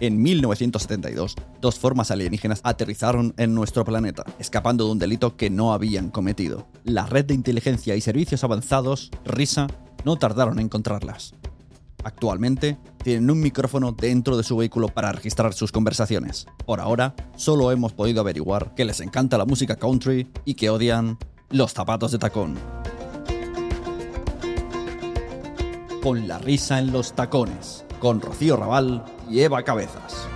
En 1972, dos formas alienígenas aterrizaron en nuestro planeta, escapando de un delito que no habían cometido. La red de inteligencia y servicios avanzados, RISA, no tardaron en encontrarlas. Actualmente, tienen un micrófono dentro de su vehículo para registrar sus conversaciones. Por ahora, solo hemos podido averiguar que les encanta la música country y que odian los zapatos de tacón. Con la risa en los tacones, con Rocío Raval y Eva Cabezas.